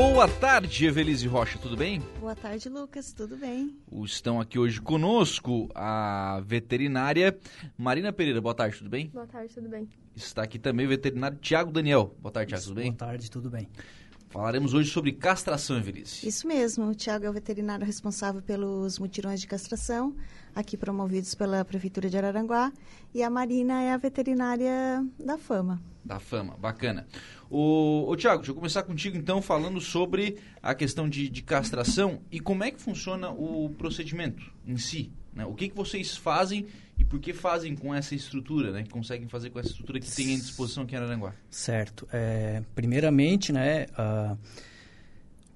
Boa tarde, Evelise Rocha, tudo bem? Boa tarde, Lucas, tudo bem? Estão aqui hoje conosco a veterinária Marina Pereira. Boa tarde, tudo bem? Boa tarde, tudo bem? Está aqui também o veterinário Tiago Daniel. Boa tarde, Tiago, tudo bem? Boa tarde, tudo bem. Falaremos hoje sobre castração, Evelise. Isso mesmo, o Tiago é o veterinário responsável pelos mutirões de castração, aqui promovidos pela Prefeitura de Araranguá, e a Marina é a veterinária da Fama. Da Fama, bacana. O, o Tiago, deixa eu começar contigo então falando sobre a questão de, de castração e como é que funciona o procedimento em si. Né? O que, que vocês fazem e por que fazem com essa estrutura, né? Que conseguem fazer com essa estrutura que tem à disposição aqui em Araranguá? Certo. É, primeiramente, né, uh,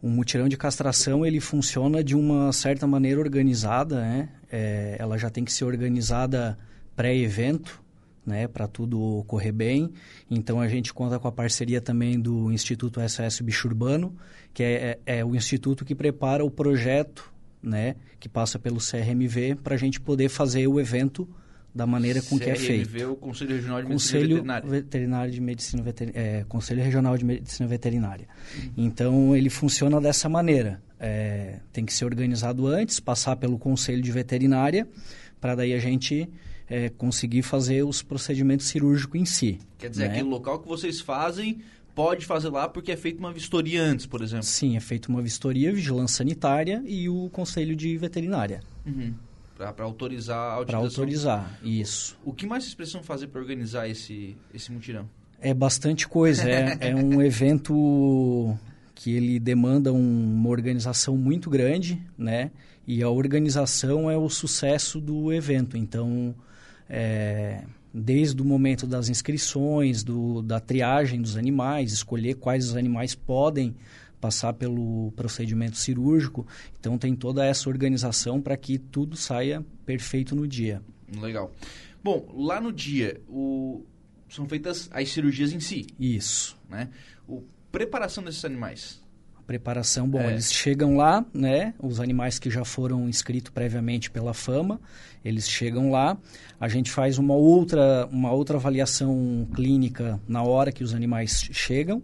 o mutirão de castração ele funciona de uma certa maneira organizada, né? É, ela já tem que ser organizada pré-evento, né, para tudo correr bem. Então a gente conta com a parceria também do Instituto SOS Bicho Urbano, que é, é, é o instituto que prepara o projeto né, que passa pelo CRMV para a gente poder fazer o evento da maneira com CRMV, que é feito. o Conselho Regional de Conselho Medicina Veterinária. Veterinário de Medicina Veterinária, é, Conselho Regional de Medicina Veterinária. Uhum. Então ele funciona dessa maneira. É, tem que ser organizado antes, passar pelo Conselho de Veterinária, para daí a gente é, conseguir fazer os procedimentos cirúrgicos em si. Quer dizer, né? aquele local que vocês fazem pode fazer lá porque é feita uma vistoria antes, por exemplo. Sim, é feita uma vistoria, vigilância sanitária e o conselho de veterinária. Uhum. Para autorizar a utilização. Para autorizar, isso. O que mais vocês precisam fazer para organizar esse, esse mutirão? É bastante coisa. é, é um evento que ele demanda um, uma organização muito grande, né? E a organização é o sucesso do evento. Então, é, desde o momento das inscrições, do, da triagem dos animais, escolher quais os animais podem passar pelo procedimento cirúrgico. Então tem toda essa organização para que tudo saia perfeito no dia. Legal. Bom, lá no dia o... são feitas as cirurgias em si. Isso. Né? O preparação desses animais. Preparação, bom, é. eles chegam lá, né? Os animais que já foram inscritos previamente pela fama, eles chegam lá. A gente faz uma outra, uma outra avaliação clínica na hora que os animais chegam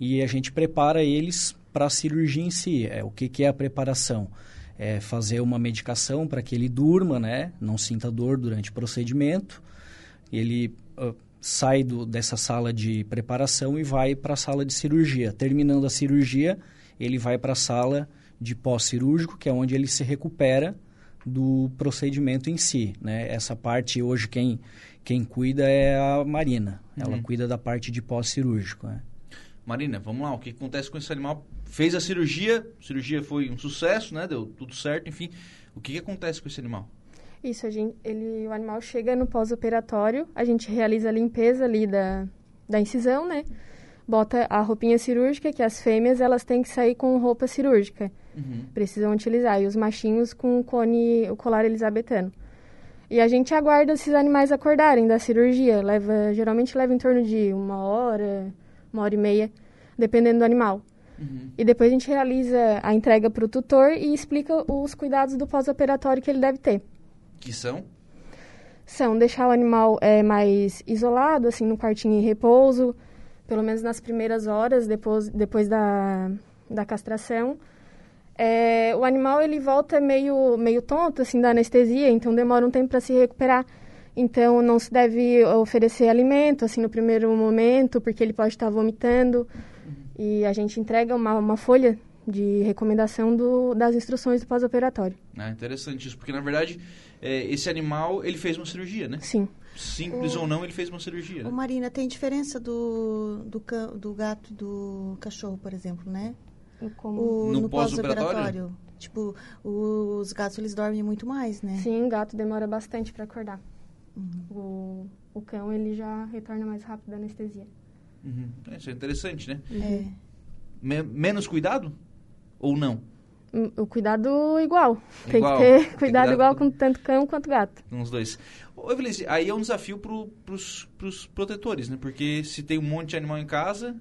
e a gente prepara eles para a cirurgia em si. É, o que, que é a preparação? É fazer uma medicação para que ele durma, né? Não sinta dor durante o procedimento. Ele uh, sai do, dessa sala de preparação e vai para a sala de cirurgia. Terminando a cirurgia, ele vai para a sala de pós-cirúrgico, que é onde ele se recupera do procedimento em si. Né? Essa parte hoje quem, quem cuida é a Marina. Ela uhum. cuida da parte de pós-cirúrgico. Né? Marina, vamos lá, o que acontece com esse animal? Fez a cirurgia, a cirurgia foi um sucesso, né? Deu tudo certo, enfim. O que, que acontece com esse animal? Isso, a gente, ele, o animal chega no pós-operatório, a gente realiza a limpeza ali da, da incisão, né? Bota a roupinha cirúrgica, que as fêmeas elas têm que sair com roupa cirúrgica. Uhum. Precisam utilizar. E os machinhos com o cone, o colar elisabetano. E a gente aguarda esses animais acordarem da cirurgia. Leva, geralmente leva em torno de uma hora, uma hora e meia, dependendo do animal. Uhum. E depois a gente realiza a entrega para o tutor e explica os cuidados do pós-operatório que ele deve ter. Que são? São deixar o animal é, mais isolado, assim, no quartinho em repouso, pelo menos nas primeiras horas depois, depois da, da castração. É, o animal ele volta meio, meio tonto, assim, da anestesia, então demora um tempo para se recuperar. Então, não se deve oferecer alimento, assim, no primeiro momento, porque ele pode estar vomitando. E a gente entrega uma, uma folha de recomendação do, das instruções do pós-operatório. É interessante isso, porque, na verdade, é, esse animal, ele fez uma cirurgia, né? Sim. Simples o... ou não, ele fez uma cirurgia. Ô, Marina, tem diferença do, do, do gato e do cachorro, por exemplo, né? Como? O, no, no pós-operatório? Tipo, os gatos, eles dormem muito mais, né? Sim, o gato demora bastante para acordar. Uhum. O, o cão, ele já retorna mais rápido da anestesia. Uhum. Isso é interessante, né? É. Me menos cuidado? Ou não? Hum, o cuidado igual. Tem igual. que ter cuidado igual com tanto cão quanto gato. Com os dois. Ô, Evelise, aí é um desafio para os protetores, né? Porque se tem um monte de animal em casa,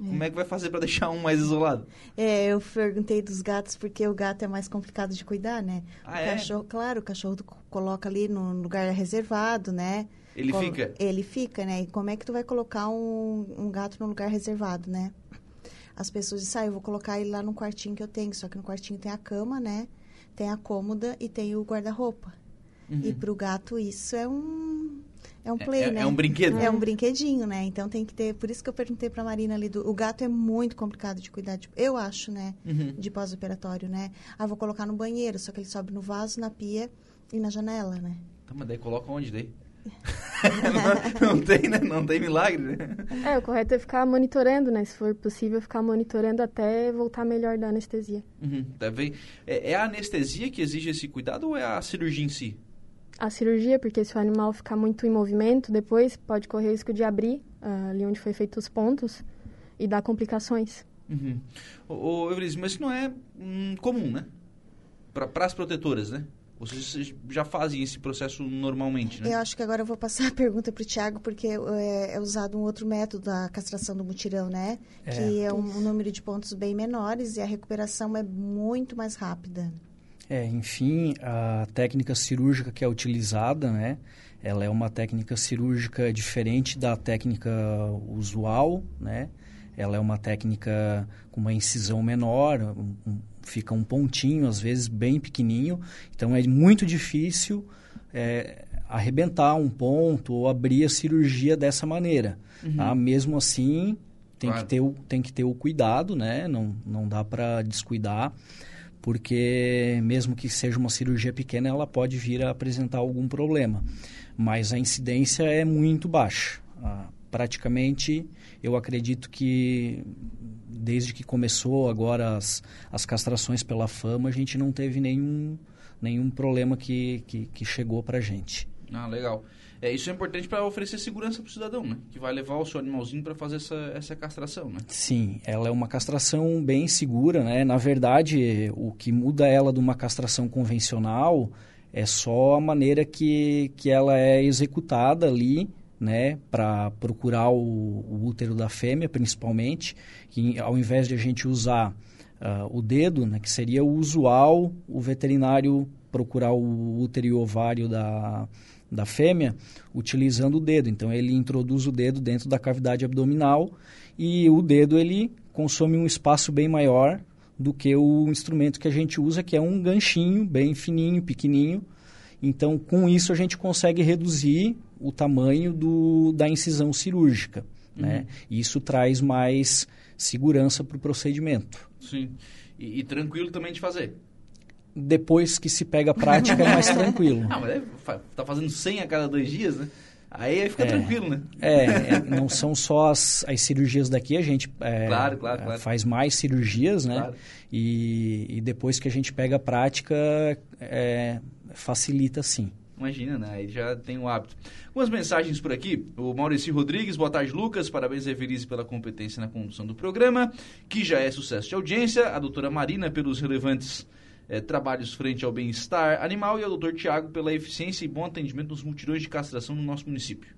é. Como é que vai fazer para deixar um mais isolado? É, eu perguntei dos gatos porque o gato é mais complicado de cuidar, né? Ah, o é? cachorro, claro, o cachorro coloca ali no lugar reservado, né? Ele Col fica? Ele fica, né? E como é que tu vai colocar um, um gato no lugar reservado, né? As pessoas dizem, ah, eu vou colocar ele lá no quartinho que eu tenho, só que no quartinho tem a cama, né? Tem a cômoda e tem o guarda-roupa. Uhum. E para o gato isso é um é um play, é, né? É um brinquedo. É um brinquedinho, né? Então tem que ter. Por isso que eu perguntei para Marina ali do. O gato é muito complicado de cuidar, de, eu acho, né? Uhum. De pós-operatório, né? Ah, vou colocar no banheiro, só que ele sobe no vaso, na pia e na janela, né? Tá, mas daí coloca onde daí? Não, não, tem, né? Não tem milagre, né? É, o correto é ficar monitorando, né? Se for possível, ficar monitorando até voltar melhor da anestesia. Uhum, tá é, é a anestesia que exige esse cuidado ou é a cirurgia em si? a cirurgia, porque se o animal ficar muito em movimento, depois pode correr o risco de abrir uh, ali onde foi feito os pontos e dar complicações. Uhum. Ô, Evelise, mas isso não é hum, comum, né? Para as protetoras, né? Vocês já fazem esse processo normalmente, né? Eu acho que agora eu vou passar a pergunta para o Tiago, porque é, é, usado um outro método da castração do mutirão, né? É. Que é um, um número de pontos bem menores e a recuperação é muito mais rápida. É, enfim, a técnica cirúrgica que é utilizada, né, ela é uma técnica cirúrgica diferente da técnica usual, né? Ela é uma técnica com uma incisão menor, um, um, fica um pontinho, às vezes bem pequenininho. Então é muito difícil é, arrebentar um ponto ou abrir a cirurgia dessa maneira. Uhum. Tá? Mesmo assim, tem, claro. que ter o, tem que ter o cuidado, né? Não, não dá para descuidar porque mesmo que seja uma cirurgia pequena, ela pode vir a apresentar algum problema. Mas a incidência é muito baixa. Ah, praticamente, eu acredito que desde que começou agora as, as castrações pela fama, a gente não teve nenhum, nenhum problema que, que, que chegou para a gente. Ah, legal. É, isso é importante para oferecer segurança para o cidadão, né? Que vai levar o seu animalzinho para fazer essa, essa castração, né? Sim, ela é uma castração bem segura, né? Na verdade, o que muda ela de uma castração convencional é só a maneira que, que ela é executada ali, né? Para procurar o, o, útero da fêmea, principalmente. Que ao invés de a gente usar uh, o dedo, né? Que seria o usual, o veterinário procurar o útero e o ovário da da fêmea utilizando o dedo. Então ele introduz o dedo dentro da cavidade abdominal e o dedo ele consome um espaço bem maior do que o instrumento que a gente usa, que é um ganchinho bem fininho, pequenininho. Então, com isso a gente consegue reduzir o tamanho do, da incisão cirúrgica. Né? Uhum. Né? Isso traz mais segurança para o procedimento. Sim. E, e tranquilo também de fazer depois que se pega a prática é mais tranquilo. Ah, mas é, tá fazendo 100 a cada dois dias, né? Aí fica é, tranquilo, né? É, é, não são só as, as cirurgias daqui, a gente é, claro, claro, claro. faz mais cirurgias, né? E, e depois que a gente pega a prática, é, facilita sim. Imagina, né? Aí já tem o hábito. Algumas mensagens por aqui. O Maurício Rodrigues, boa tarde, Lucas. Parabéns, Everise, pela competência na condução do programa, que já é sucesso de audiência. A doutora Marina, pelos relevantes é, trabalhos frente ao bem-estar animal e ao Dr. Tiago pela eficiência e bom atendimento nos mutirões de castração no nosso município.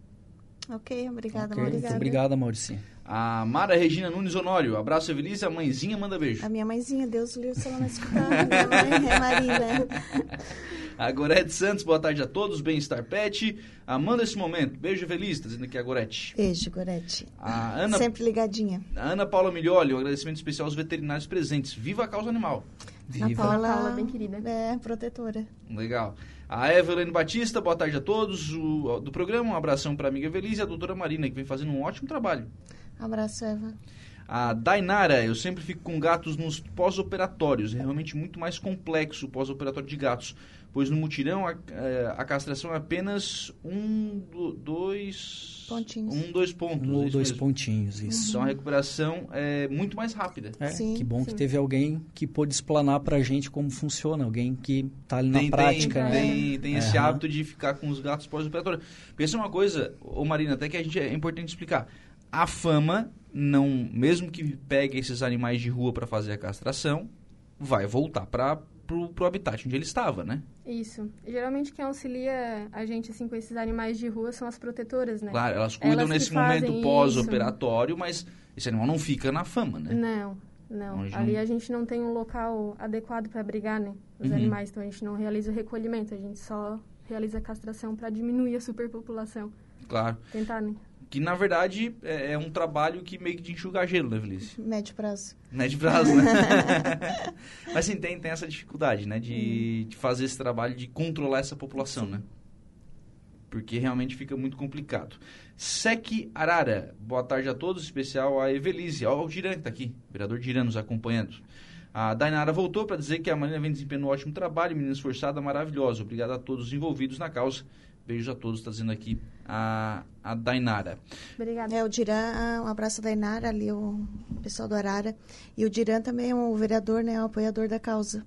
Ok, obrigada, okay, Muito obrigada, Maurício. A Mara Regina Nunes Honório, abraço, Evelise. A mãezinha manda beijo. A minha mãezinha, Deus livre se ela não escutar. minha mãe é Marina. A Gorete Santos, boa tarde a todos. Bem-estar Pet. Amanda esse momento. Beijo feliz, tá dizendo aqui a Gorete. Beijo, Gorete. A Ana, Sempre ligadinha. A Ana Paula Milholi, um agradecimento especial aos veterinários presentes. Viva a causa animal. Viva. A Paula, Paula, bem querida. É, protetora. Legal. A Evelyn Batista, boa tarde a todos o, do programa. Um abração para a amiga Evelise e a doutora Marina, que vem fazendo um ótimo trabalho. Abraço, Eva. A Dainara, eu sempre fico com gatos nos pós-operatórios. É realmente muito mais complexo o pós-operatório de gatos pois no mutirão a, é, a castração é apenas um, dois... Pontinhos. Um, dois pontos. Um ou dois mesmo. pontinhos, isso. Então a recuperação é muito mais rápida. É, sim, que bom sim. que teve alguém que pôde explanar pra gente como funciona, alguém que tá ali na tem, prática. Tem, né? tem, tem esse hábito de ficar com os gatos pós-operatório. É uma coisa, ô Marina, até que a gente é importante explicar. A fama, não, mesmo que pegue esses animais de rua para fazer a castração, vai voltar para pro, pro habitat onde ele estava, né? Isso. Geralmente quem auxilia a gente assim com esses animais de rua são as protetoras, né? Claro, elas cuidam elas nesse momento pós-operatório, mas esse animal não fica na fama, né? Não, não. Ali não... a gente não tem um local adequado para abrigar, né? Os uhum. animais, então a gente não realiza o recolhimento, a gente só realiza a castração para diminuir a superpopulação. Claro. Tentar, né? Que, na verdade, é, é, um trabalho que meio que de enxugar gelo, né, Felice? Médio prazo. Médio prazo, né? Mas, sim, tem, tem essa dificuldade, né? De, hum. de fazer esse trabalho de controlar essa população, sim. né? Porque realmente fica muito complicado. Sec Arara, boa tarde a todos, especial a Evelise. Olha o Diran que está aqui, o vereador Diran nos acompanhando. A Dainara voltou para dizer que a Marina vem desempenhando um ótimo trabalho, menina esforçada, maravilhosa. Obrigado a todos os envolvidos na causa. Beijos a todos, está dizendo aqui a, a Dainara. Obrigada. É, o Diran, um abraço a Dainara, ali o pessoal do Arara. E o Diran também é um vereador, né, um apoiador da causa.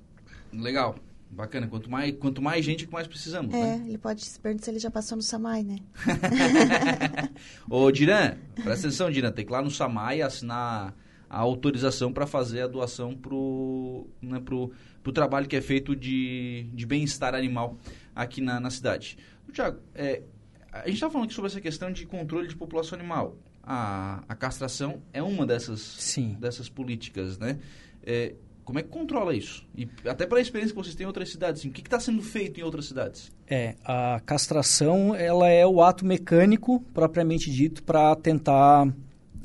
Legal. Bacana, quanto mais, quanto mais gente, mais precisamos, é, né? ele pode se perguntar se ele já passou no Samai, né? Ô, Diran, presta atenção, Diran, tem que ir lá no Samai assinar a autorização para fazer a doação pro, né, pro, pro trabalho que é feito de, de bem-estar animal aqui na, na cidade. Tiago, é, a gente está falando aqui sobre essa questão de controle de população animal. A, a castração é uma dessas, Sim. dessas políticas, né? É, como é que controla isso? E até para a experiência que vocês têm em outras cidades, assim, o que está sendo feito em outras cidades? É, a castração ela é o ato mecânico propriamente dito para tentar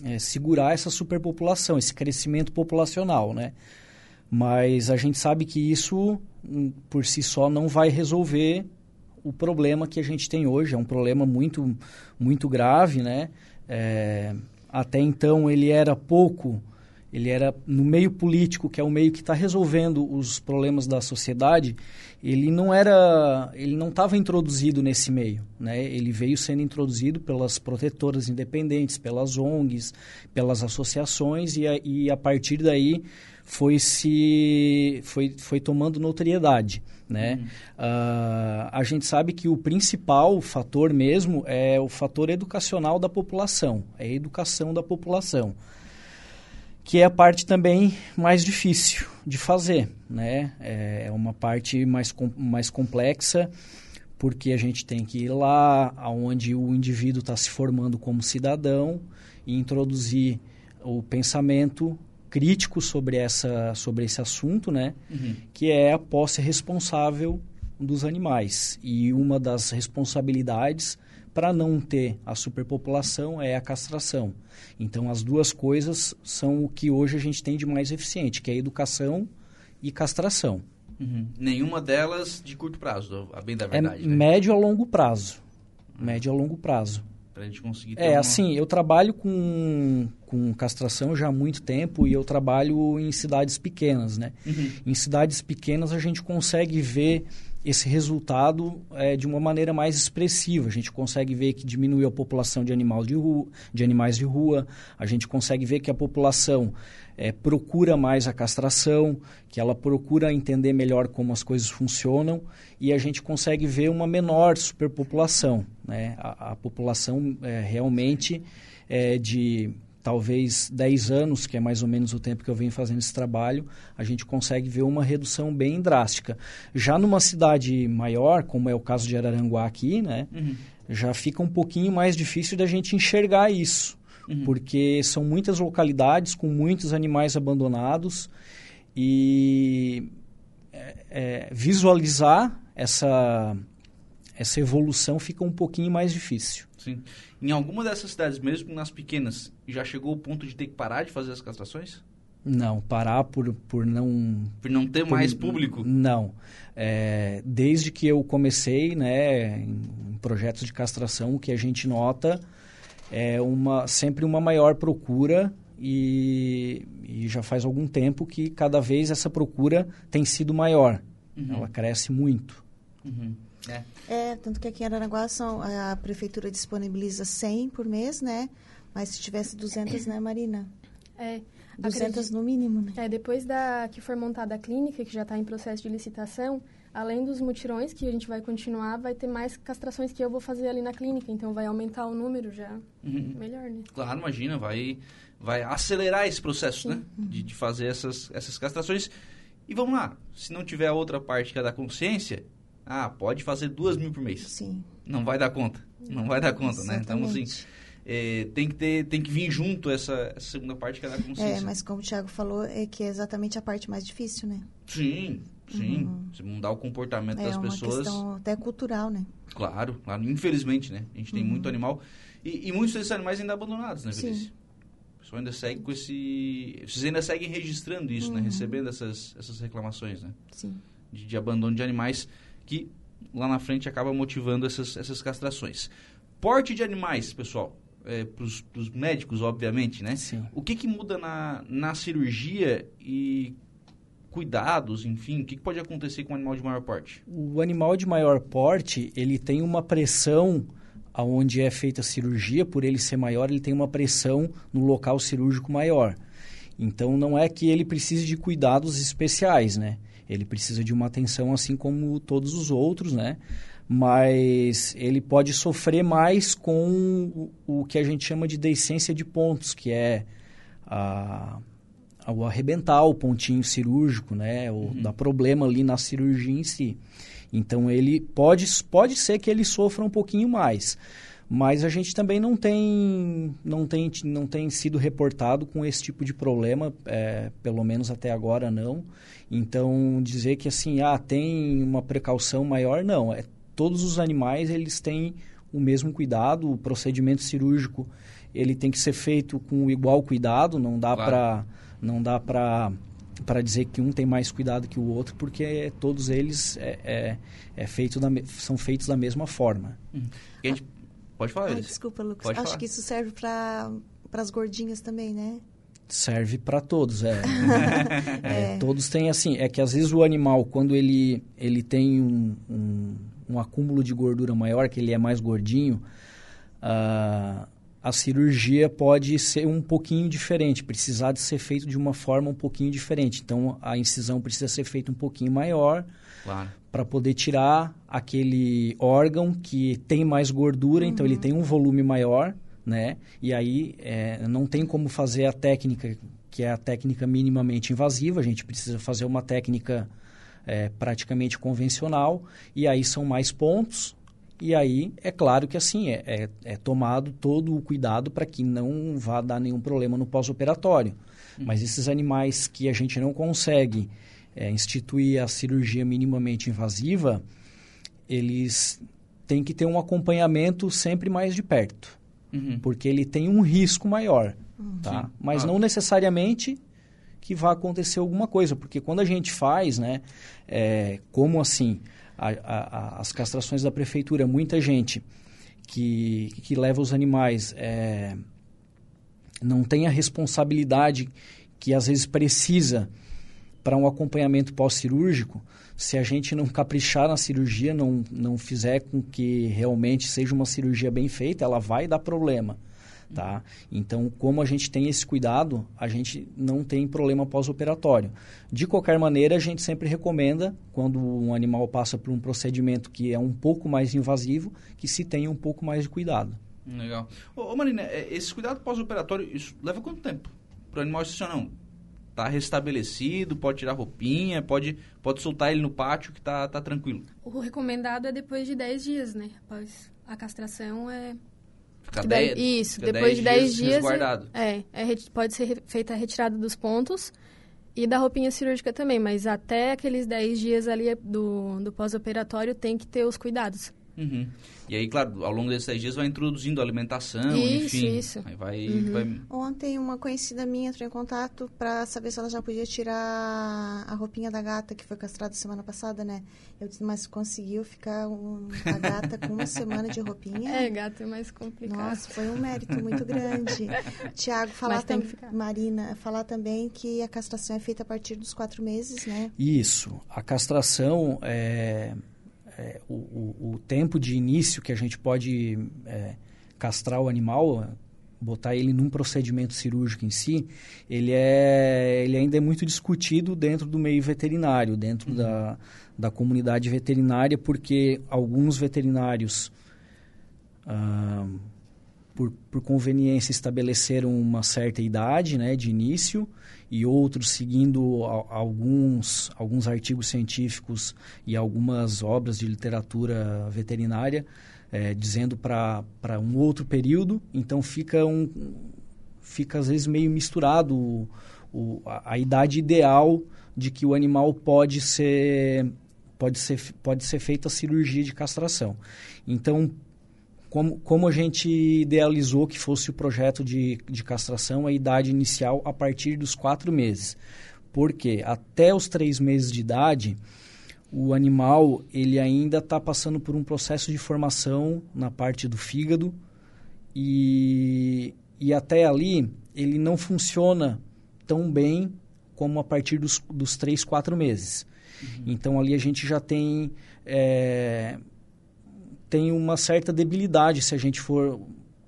é, segurar essa superpopulação, esse crescimento populacional, né? Mas a gente sabe que isso hum, por si só não vai resolver o problema que a gente tem hoje. É um problema muito, muito grave, né? É, até então ele era pouco ele era no meio político, que é o meio que está resolvendo os problemas da sociedade, ele não era, ele não estava introduzido nesse meio, né? Ele veio sendo introduzido pelas protetoras independentes, pelas ONGs, pelas associações e a, e a partir daí foi se foi, foi tomando notoriedade, né? Uhum. Uh, a gente sabe que o principal fator mesmo é o fator educacional da população, é a educação da população que é a parte também mais difícil de fazer, né? É uma parte mais, com, mais complexa, porque a gente tem que ir lá aonde o indivíduo está se formando como cidadão e introduzir o pensamento crítico sobre, essa, sobre esse assunto, né? Uhum. Que é a posse responsável dos animais. E uma das responsabilidades para não ter a superpopulação é a castração. Então, as duas coisas são o que hoje a gente tem de mais eficiente, que é educação e castração. Uhum. Nenhuma delas de curto prazo, a bem da é verdade. É né? médio a longo prazo. Uhum. Médio a longo prazo. Para a gente conseguir É, uma... assim, eu trabalho com, com castração já há muito tempo e eu trabalho em cidades pequenas, né? Uhum. Em cidades pequenas a gente consegue ver esse resultado é, de uma maneira mais expressiva. A gente consegue ver que diminuiu a população de, animal de, rua, de animais de rua, a gente consegue ver que a população é, procura mais a castração, que ela procura entender melhor como as coisas funcionam e a gente consegue ver uma menor superpopulação. Né? A, a população é, realmente é, de talvez 10 anos, que é mais ou menos o tempo que eu venho fazendo esse trabalho, a gente consegue ver uma redução bem drástica. Já numa cidade maior, como é o caso de Araranguá aqui, né, uhum. já fica um pouquinho mais difícil da gente enxergar isso, uhum. porque são muitas localidades com muitos animais abandonados e é, é, visualizar essa, essa evolução fica um pouquinho mais difícil. Sim. Em alguma dessas cidades, mesmo nas pequenas, já chegou o ponto de ter que parar de fazer as castrações? Não, parar por, por não... Por não ter por, mais público? Não. É, desde que eu comecei né, em projetos de castração, o que a gente nota é uma, sempre uma maior procura e, e já faz algum tempo que cada vez essa procura tem sido maior. Uhum. Ela cresce muito. Uhum. É. é, tanto que aqui em Aranaguá são, a prefeitura disponibiliza 100 por mês, né? Mas se tivesse 200, né, Marina? É. 200 acredito, no mínimo, né? É, depois da que for montada a clínica, que já está em processo de licitação, além dos mutirões que a gente vai continuar, vai ter mais castrações que eu vou fazer ali na clínica, então vai aumentar o número já. Uhum. Melhor, né? Claro, imagina, vai vai acelerar esse processo, Sim. né? De, de fazer essas essas castrações. E vamos lá, se não tiver a outra parte que é da consciência, ah, pode fazer duas mil por mês. Sim. Não vai dar conta. Não vai dar conta, Exatamente. né? Então, assim, é, tem, que ter, tem que vir junto essa, essa segunda parte que é da consciência. É, mas como o Thiago falou, é que é exatamente a parte mais difícil, né? Sim, sim. Uhum. Mudar o comportamento é das pessoas. É uma questão até cultural, né? Claro, claro. Infelizmente, né? A gente tem uhum. muito animal. E, e, muitos desses animais ainda abandonados, né, Vinícius? O pessoal ainda segue com esse... Vocês ainda seguem registrando isso, né? uhum. né? Recebendo essas, essas reclamações, né? Sim. De, de abandono de animais que lá na frente acaba motivando essas, essas castrações. Porte de animais, pessoal, é, para os médicos, obviamente, né? Sim. O que, que muda na, na cirurgia e cuidados, enfim, o que, que pode acontecer com um animal de maior porte? O animal de maior porte, ele tem uma pressão aonde é feita a cirurgia, por ele ser maior, ele tem uma pressão no local cirúrgico maior. Então, não é que ele precise de cuidados especiais, né? Ele precisa de uma atenção assim como todos os outros, né? Mas ele pode sofrer mais com o que a gente chama de decência de pontos, que é a, o arrebentar o pontinho cirúrgico, né? O, uhum. Dá problema ali na cirurgia em si. Então ele pode, pode ser que ele sofra um pouquinho mais mas a gente também não tem, não tem, não tem sido reportado com esse tipo de problema, é, pelo menos até agora não. Então, dizer que assim, ah, tem uma precaução maior, não. É, todos os animais, eles têm o mesmo cuidado, o procedimento cirúrgico, ele tem que ser feito com igual cuidado, não dá claro. para não dá para para dizer que um tem mais cuidado que o outro, porque todos eles é, é, é feito da, são feitos da mesma forma. Hum. A gente Pode falar, Ai, Desculpa, Lucas. Pode Acho falar. que isso serve para as gordinhas também, né? Serve para todos, é. é. é. Todos têm assim. É que às vezes o animal, quando ele, ele tem um, um, um acúmulo de gordura maior, que ele é mais gordinho, uh, a cirurgia pode ser um pouquinho diferente, precisar de ser feito de uma forma um pouquinho diferente. Então a incisão precisa ser feita um pouquinho maior claro. Para poder tirar aquele órgão que tem mais gordura, uhum. então ele uhum. tem um volume maior, né? E aí é, não tem como fazer a técnica que é a técnica minimamente invasiva, a gente precisa fazer uma técnica é, praticamente convencional e aí são mais pontos e aí, é claro que assim, é, é, é tomado todo o cuidado para que não vá dar nenhum problema no pós-operatório. Uhum. Mas esses animais que a gente não consegue é, instituir a cirurgia minimamente invasiva, eles têm que ter um acompanhamento sempre mais de perto. Uhum. Porque ele tem um risco maior, uhum. tá? Mas ah. não necessariamente que vá acontecer alguma coisa. Porque quando a gente faz, né? É, como assim? a, a, as castrações da prefeitura, muita gente que, que leva os animais é, não tem a responsabilidade que às vezes precisa para um acompanhamento pós-cirúrgico, se a gente não caprichar na cirurgia, não, não fizer com que realmente seja uma cirurgia bem feita, ela vai dar problema. Tá? Então, como a gente tem esse cuidado, a gente não tem problema pós-operatório. De qualquer maneira, a gente sempre recomenda, quando um animal passa por um procedimento que é um pouco mais invasivo, que se tenha um pouco mais de cuidado. Legal. Ô, ô Marina, é, esse cuidado pós-operatório, isso leva quanto tempo? Para o animal assim, não, está restabelecido, pode tirar roupinha, pode, pode soltar ele no pátio que está tá tranquilo. O recomendado é depois de 10 dias, né? Após a castração é Fica dez, isso, fica depois de 10 dias. dias é, é, pode ser feita a retirada dos pontos e da roupinha cirúrgica também, mas até aqueles 10 dias ali do, do pós-operatório tem que ter os cuidados. Uhum. E aí, claro, ao longo desses 10 dias vai introduzindo alimentação, isso, enfim. Isso. Aí vai, uhum. vai... Ontem uma conhecida minha entrou em contato para saber se ela já podia tirar a roupinha da gata que foi castrada semana passada, né? Eu disse, mas conseguiu ficar um, a gata com uma semana de roupinha? É, gato é mais complicado. Nossa, foi um mérito muito grande. Tiago, falar também, Marina, falar também que a castração é feita a partir dos quatro meses, né? Isso. A castração é é, o, o, o, tempo de início que a gente pode é, castrar o animal, botar ele num procedimento cirúrgico em si, ele, é, ele ainda é muito discutido dentro do meio veterinário, dentro uhum. da, da comunidade veterinária, porque alguns veterinários, ah, por, por conveniência, estabeleceram uma certa idade né, de início, e outros seguindo alguns, alguns artigos científicos e algumas obras de literatura veterinária, é, dizendo para um outro período. Então fica, um, fica às vezes meio misturado o, o, a, a idade ideal de que o animal pode ser, pode ser, pode ser feita a cirurgia de castração. Então, como, como a gente idealizou que fosse o projeto de, de castração, a idade inicial a partir dos quatro meses. Porque até os três meses de idade, o animal ele ainda está passando por um processo de formação na parte do fígado e, e até ali ele não funciona tão bem como a partir dos, dos três, quatro meses. Uhum. Então ali a gente já tem é, tem uma certa debilidade se a gente for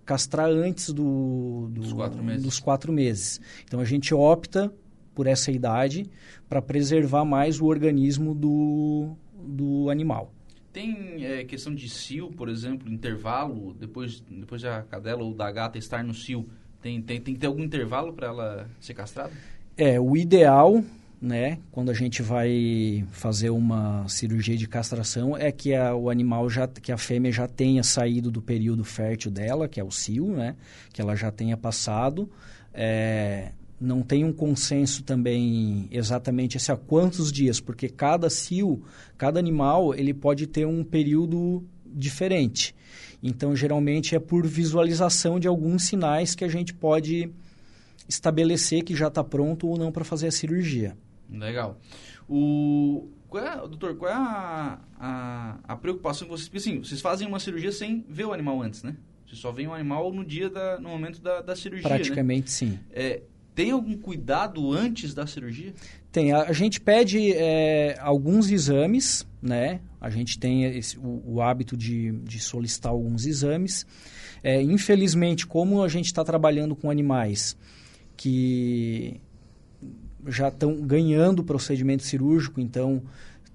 castrar antes do, do, dos, quatro meses. dos quatro meses. Então a gente opta por essa idade para preservar mais o organismo do, do animal. Tem é, questão de cio, por exemplo, intervalo, depois, depois da cadela ou da gata estar no cio, tem, tem, tem que ter algum intervalo para ela ser castrada? É, o ideal né, quando a gente vai fazer uma cirurgia de castração, é que a, o animal já, que a fêmea já tenha saído do período fértil dela, que é o cio, né, que ela já tenha passado. É, não tem um consenso também exatamente assim, a quantos dias, porque cada cio, cada animal, ele pode ter um período diferente. Então, geralmente é por visualização de alguns sinais que a gente pode estabelecer que já está pronto ou não para fazer a cirurgia. Legal. O, qual é, doutor, qual é a, a, a, preocupação que vocês... Porque assim, vocês fazem uma cirurgia sem ver o animal antes, né? Você só vê o animal no dia, da, no momento da, da cirurgia, né? Praticamente né? sim. É, tem algum cuidado antes da cirurgia? Tem. A, a gente pede é, alguns exames, né? A gente tem esse, o, o, hábito de, de solicitar alguns exames. É, infelizmente, como a gente está trabalhando com animais que já estão ganhando o procedimento cirúrgico, então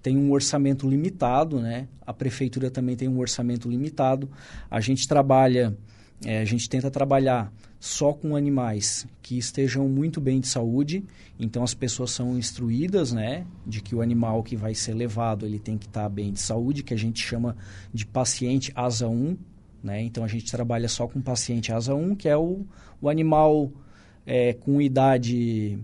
tem um orçamento limitado, né? A prefeitura também tem um orçamento limitado. A gente trabalha, é, a gente tenta trabalhar só com animais que estejam muito bem de saúde. Então as pessoas são instruídas, né, de que o animal que vai ser levado ele tem que estar tá bem de saúde, que a gente chama de paciente asa 1, né? Então a gente trabalha só com paciente asa 1, que é o, o animal é, com idade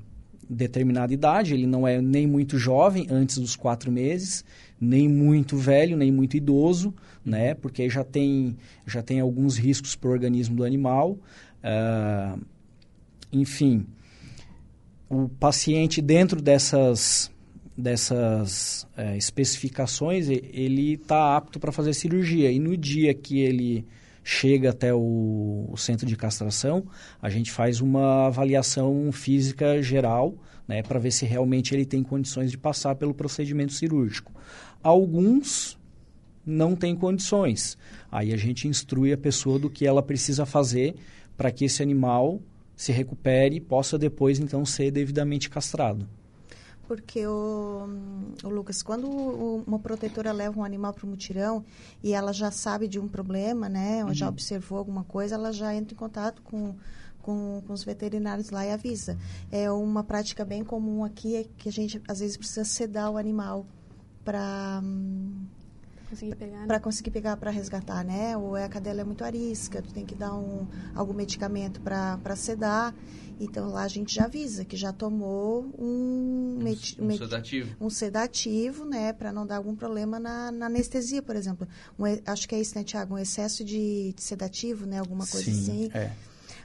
determinada idade, ele não é nem muito jovem, antes dos quatro meses, nem muito velho, nem muito idoso, né? Porque já tem, já tem alguns riscos para o organismo do animal. Uh, enfim, o paciente dentro dessas, dessas é, especificações, ele está apto para fazer cirurgia. E no dia que ele chega até o, o, centro de castração, a gente faz uma avaliação física geral, né, para ver se realmente ele tem condições de passar pelo procedimento cirúrgico. Alguns não têm condições. Aí a gente instrui a pessoa do que ela precisa fazer para que esse animal se recupere e possa depois então ser devidamente castrado. Porque, o, o Lucas, quando uma protetora leva um animal para o mutirão e ela já sabe de um problema, né? Ou uhum. já observou alguma coisa, ela já entra em contato com, com, com, os veterinários lá e avisa. É uma prática bem comum aqui, é que a gente às vezes precisa sedar o animal para conseguir pegar, para né? conseguir pegar para resgatar, né? Ou é a cadela é muito arisca, tu tem que dar um algum medicamento para sedar. Então lá a gente já avisa que já tomou um, um, um sedativo, um sedativo, né, para não dar algum problema na, na anestesia, por exemplo. Um, acho que é isso, né, Tiago, um excesso de, de, sedativo, né, alguma coisa Sim, assim. É.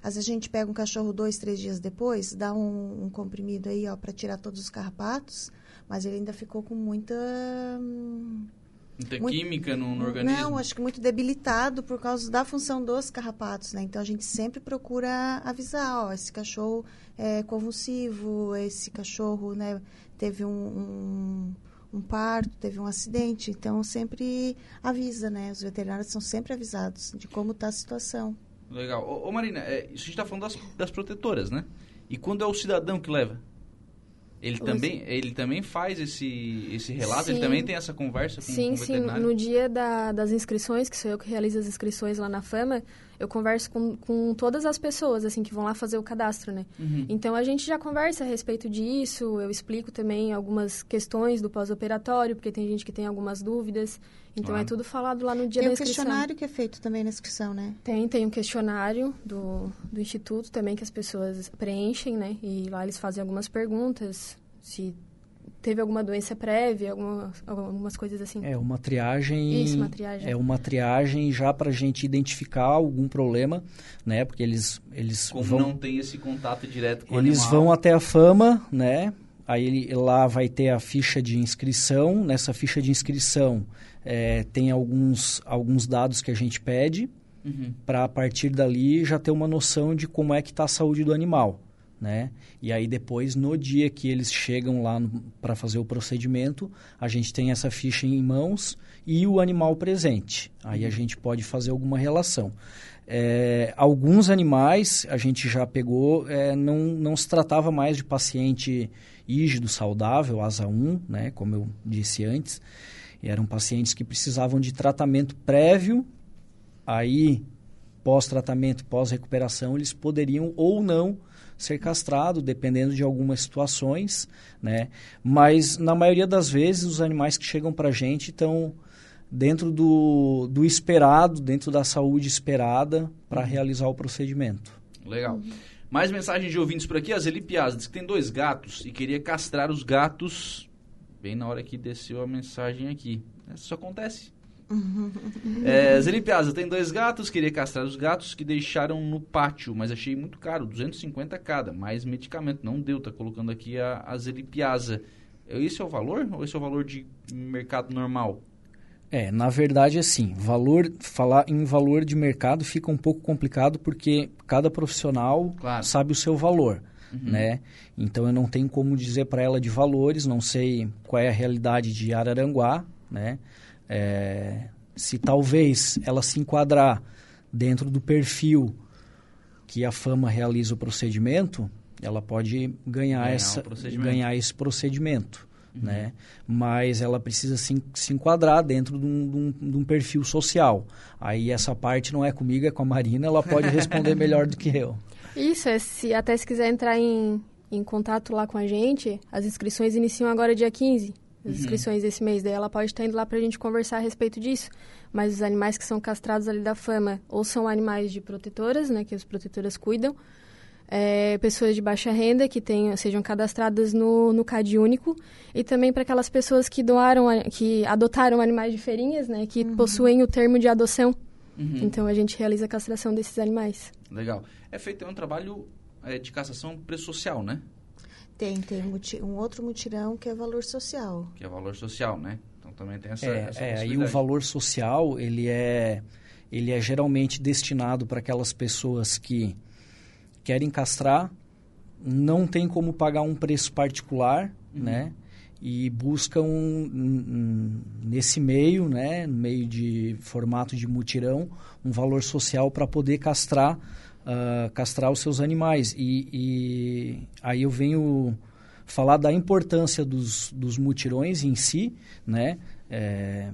Às vezes a gente pega um cachorro dois, três dias depois, dá um, um comprimido aí, ó, para tirar todos os carrapatos, mas ele ainda ficou com muita hum, Muita muito, química no, no, organismo? Não, acho que muito debilitado por causa da função dos carrapatos, né? Então a gente sempre procura avisar, ó, esse cachorro é convulsivo, esse cachorro, né, teve um, um, um parto, teve um acidente. Então sempre avisa, né? Os veterinários são sempre avisados de como está a situação. Legal. Ô, ô Marina, é, isso a gente está falando das, das protetoras, né? E quando é o cidadão que leva? Ele também, ele também faz esse, esse relato? Sim. Ele também tem essa conversa com, sim, com o veterinário? Sim, no dia da, das inscrições, que sou eu que realizo as inscrições lá na Fama, eu converso com, com todas as pessoas, assim, que vão lá fazer o cadastro, né? Uhum. Então, a gente já conversa a respeito disso, eu explico também algumas questões do pós-operatório, porque tem gente que tem algumas dúvidas. Então, é tudo falado lá no dia tem da inscrição. Tem um questionário que é feito também na inscrição, né? Tem, tem um questionário do, do Instituto também que as pessoas preenchem, né? E lá eles fazem algumas perguntas, se teve alguma doença prévia, alguma, algumas coisas assim. É uma triagem. Isso, uma triagem. É uma triagem já para a gente identificar algum problema, né? Porque eles eles Como vão, não tem esse contato direto com eles vão até a fama, né? Aí ele, lá vai ter a ficha de inscrição. Nessa ficha de inscrição é, tem alguns alguns dados que a gente pede Uhum. para a partir dali já ter uma noção de como é que está a saúde do animal, né? E aí depois, no dia que eles chegam lá para fazer o procedimento, a gente tem essa ficha em mãos e o animal presente. Aí a gente pode fazer alguma relação. É, alguns animais a gente já pegou, é, não, não se tratava mais de paciente ígido, saudável, asa 1, né? Como eu disse antes. E eram pacientes que precisavam de tratamento prévio aí pós-tratamento, pós-recuperação, eles poderiam ou não ser castrados, dependendo de algumas situações, né? Mas na maioria das vezes os animais que chegam para a gente estão dentro do, do esperado, dentro da saúde esperada para realizar o procedimento. Legal. Mais mensagens de ouvintes por aqui. A Zeli Piazza diz que tem dois gatos e queria castrar os gatos bem na hora que desceu a mensagem aqui. Isso acontece. É, Zeli Piazza tem dois gatos, queria castrar os gatos que deixaram no pátio, mas achei muito caro, 250 cada, mais medicamento. Não deu, tá colocando aqui a, a Zeli Piazza. Esse é o valor ou esse é o valor de mercado normal? É, na verdade, assim, valor, falar em valor de mercado fica um pouco complicado porque cada profissional Claro. sabe o seu valor, né? Então eu não tenho como dizer para ela de valores, não sei qual é a realidade de Araranguá, né? É, se talvez ela se enquadrar dentro do perfil que a fama realiza o procedimento, ela pode ganhar, Ganhar essa, procedimento. ganhar esse procedimento, né? Mas ela precisa se, se enquadrar dentro de um, de um- de um perfil social. Aí essa parte não é comigo, é com a Marina, ela pode responder melhor do que eu. Isso, é, se, até se quiser entrar em, em contato lá com a gente, as inscrições iniciam agora dia 15. As inscrições desse mês, daí ela pode estar indo lá pra gente conversar a respeito disso. Mas os animais que são castrados ali da fama, ou são animais de protetoras, né, que as protetoras cuidam, é, pessoas de baixa renda que tenham, sejam cadastradas no, no CAD único, e também para aquelas pessoas que doaram, a- que adotaram animais de feirinhas, né, que possuem o termo de adoção. Uhum. Então a gente realiza a castração desses animais. Legal. É feito é um trabalho é, de cassação pré-social, né? Tem, tem um, outro mutirão que é valor social. Que é valor social, né? Então também tem essa, É, essa é, aí o valor social, ele é, ele é geralmente destinado para aquelas pessoas que querem castrar, não tem como pagar um preço particular, né? E buscam um, um, nesse meio, né, no meio de formato de mutirão, um valor social para poder castrar, ah, castrar os seus animais. E, e aí eu venho falar da importância dos, dos mutirões em si, né? É,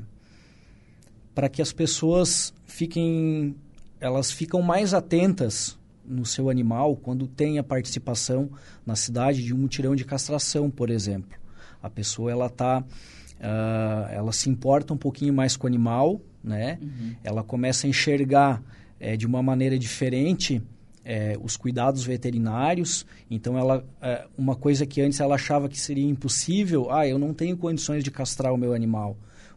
para que as pessoas fiquem, elas ficam mais atentas no seu animal quando tem a participação na cidade de um mutirão de castração, por exemplo. A pessoa ela tá, ah, ela se importa um pouquinho mais com o animal, né? Ela começa a enxergar eh, de uma maneira diferente eh, os cuidados veterinários. Então, ela, eh, uma coisa que antes ela achava que seria impossível, ah, eu não tenho condições de castrar o meu animal,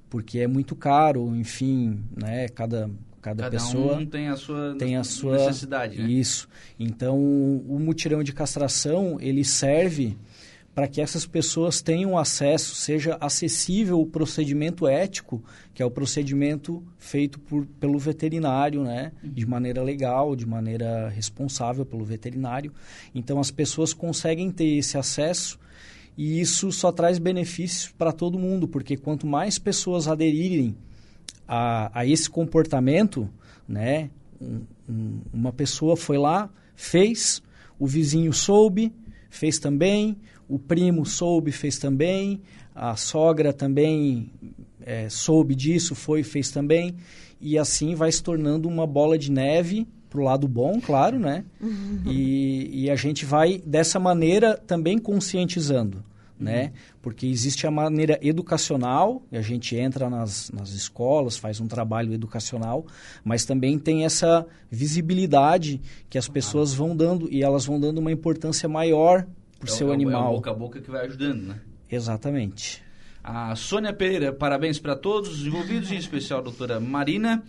porque é muito caro, enfim, né? Cada, cada, Cada pessoa um tem a sua, tem a sua necessidade, né? Isso. Então, o mutirão de castração, ele serve para que essas pessoas tenham acesso, seja acessível o procedimento ético, que é o procedimento feito por, pelo veterinário, né? De maneira legal, de maneira responsável pelo veterinário. Então, as pessoas conseguem ter esse acesso e isso só traz benefícios para todo mundo, porque quanto mais pessoas aderirem a, a esse comportamento, né? Um- um- uma pessoa foi lá, fez, o vizinho soube, fez também, o primo soube, fez também, a sogra também eh, soube disso, foi, fez também, e assim vai se tornando uma bola de neve pro lado bom, claro, né? E, e a gente vai dessa maneira também conscientizando, né? Porque existe a maneira educacional, e a gente entra nas, nas escolas, faz um trabalho educacional, mas também tem essa visibilidade que as pessoas vão dando, e elas vão dando uma importância maior para o É seu é o- É animal. boca a boca que vai ajudando, né? Exatamente. A Sônia Pereira, parabéns para todos os envolvidos, em especial a doutora Marina.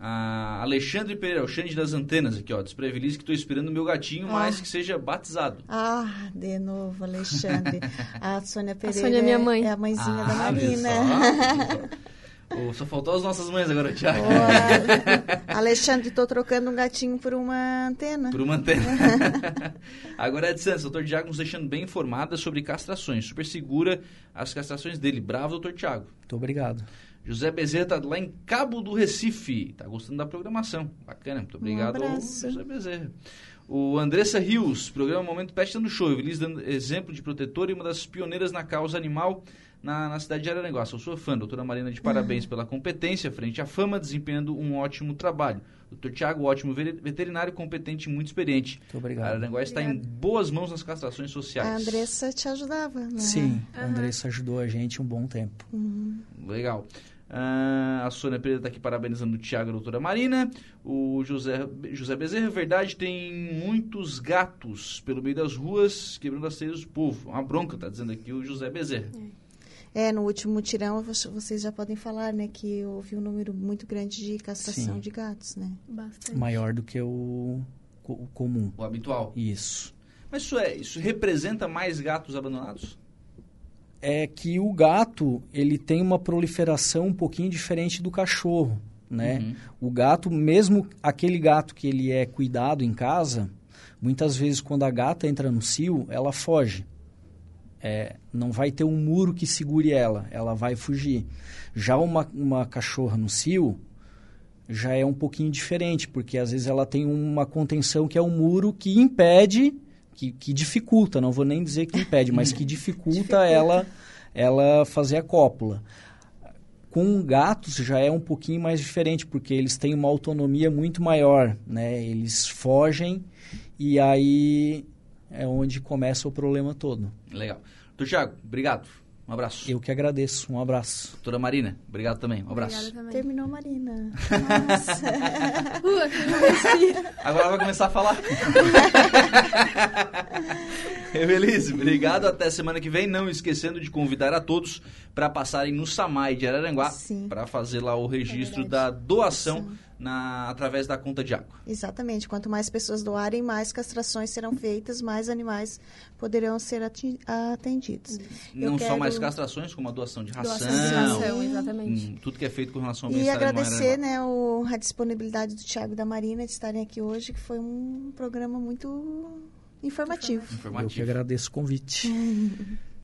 A Alexandre Pereira, o Xande das Antenas aqui, ó. Despreveliz que estou esperando o meu gatinho, ah. mas que seja batizado. Ah, de novo, Alexandre. a Sônia Pereira. A Sônia é minha mãe. É a mãezinha ah, da Marina. Oh, só faltou as nossas mães agora, Tiago. Oh, Alexandre, estou trocando um gatinho por uma antena. Por uma antena. agora é de Santos, doutor Tiago nos deixando bem informada sobre castrações. Super segura as castrações dele. Bravo, doutor Tiago. Muito obrigado. José Bezerra está lá em Cabo do Recife. Está gostando da programação. Bacana, muito obrigado, um José Bezerra. O Andressa Rios, programa Momento Pet dando show. Feliz dando exemplo de protetor e uma das pioneiras na causa animal na, na cidade de Araranguá. Sou sua fã, doutora Marina, de parabéns uhum. pela competência frente à fama, desempenhando um ótimo trabalho. Doutor Tiago, ótimo veterinário, competente e muito experiente. Muito obrigado. Araranguá está em boas mãos nas castrações sociais. A Andressa te ajudava, né? Sim, a Andressa ajudou a gente um bom tempo. Uhum. Legal. Uh, a Sônia Pereira está aqui parabenizando o Tiago e a doutora Marina. O José, José Bezerra, verdade, tem muitos gatos pelo meio das ruas, quebrando as telhas do povo. Uma bronca, está dizendo aqui o José Bezerra. É. É, no último tirão vocês já podem falar, né, que houve um número muito grande de castração Sim. de gatos, né? Bastante. Maior do que o, o comum. O habitual. Isso. Mas isso é, isso representa mais gatos abandonados? É que o gato, ele tem uma proliferação um pouquinho diferente do cachorro, né? Uhum. O gato, mesmo aquele gato que ele é cuidado em casa, muitas vezes quando a gata entra no cio, ela foge é, não vai ter um muro que segure ela, ela vai fugir. Já uma, uma cachorra no cio já é um pouquinho diferente, porque às vezes ela tem uma contenção que é um muro que impede, que, que dificulta, não vou nem dizer que impede, mas que dificulta ela, ela fazer a cópula. Com gatos já é um pouquinho mais diferente, porque eles têm uma autonomia muito maior, né? Eles fogem e aí é onde começa o problema todo. Legal. Doutor Tiago, obrigado. Um abraço. Eu que agradeço. Um abraço. Doutora Marina, obrigado também. Um abraço. Também. Terminou, Marina. Nossa. Agora vai começar a falar. Feliz, obrigado. Até semana que vem. Não esquecendo de convidar a todos para passarem no Samai de Araranguá para fazer lá o registro é da doação. Sim na, através da conta de água. Exatamente. Quanto mais pessoas doarem, mais castrações serão feitas, mais animais poderão ser atendidos. Não quero... só mais castrações, como a doação de ração. Doação de ração, exatamente. Hum, tudo que é feito com relação ao E agradecer né, o, a disponibilidade do Tiago e da Marina de estarem aqui hoje, que foi um programa muito informativo. informativo. Eu que agradeço o convite.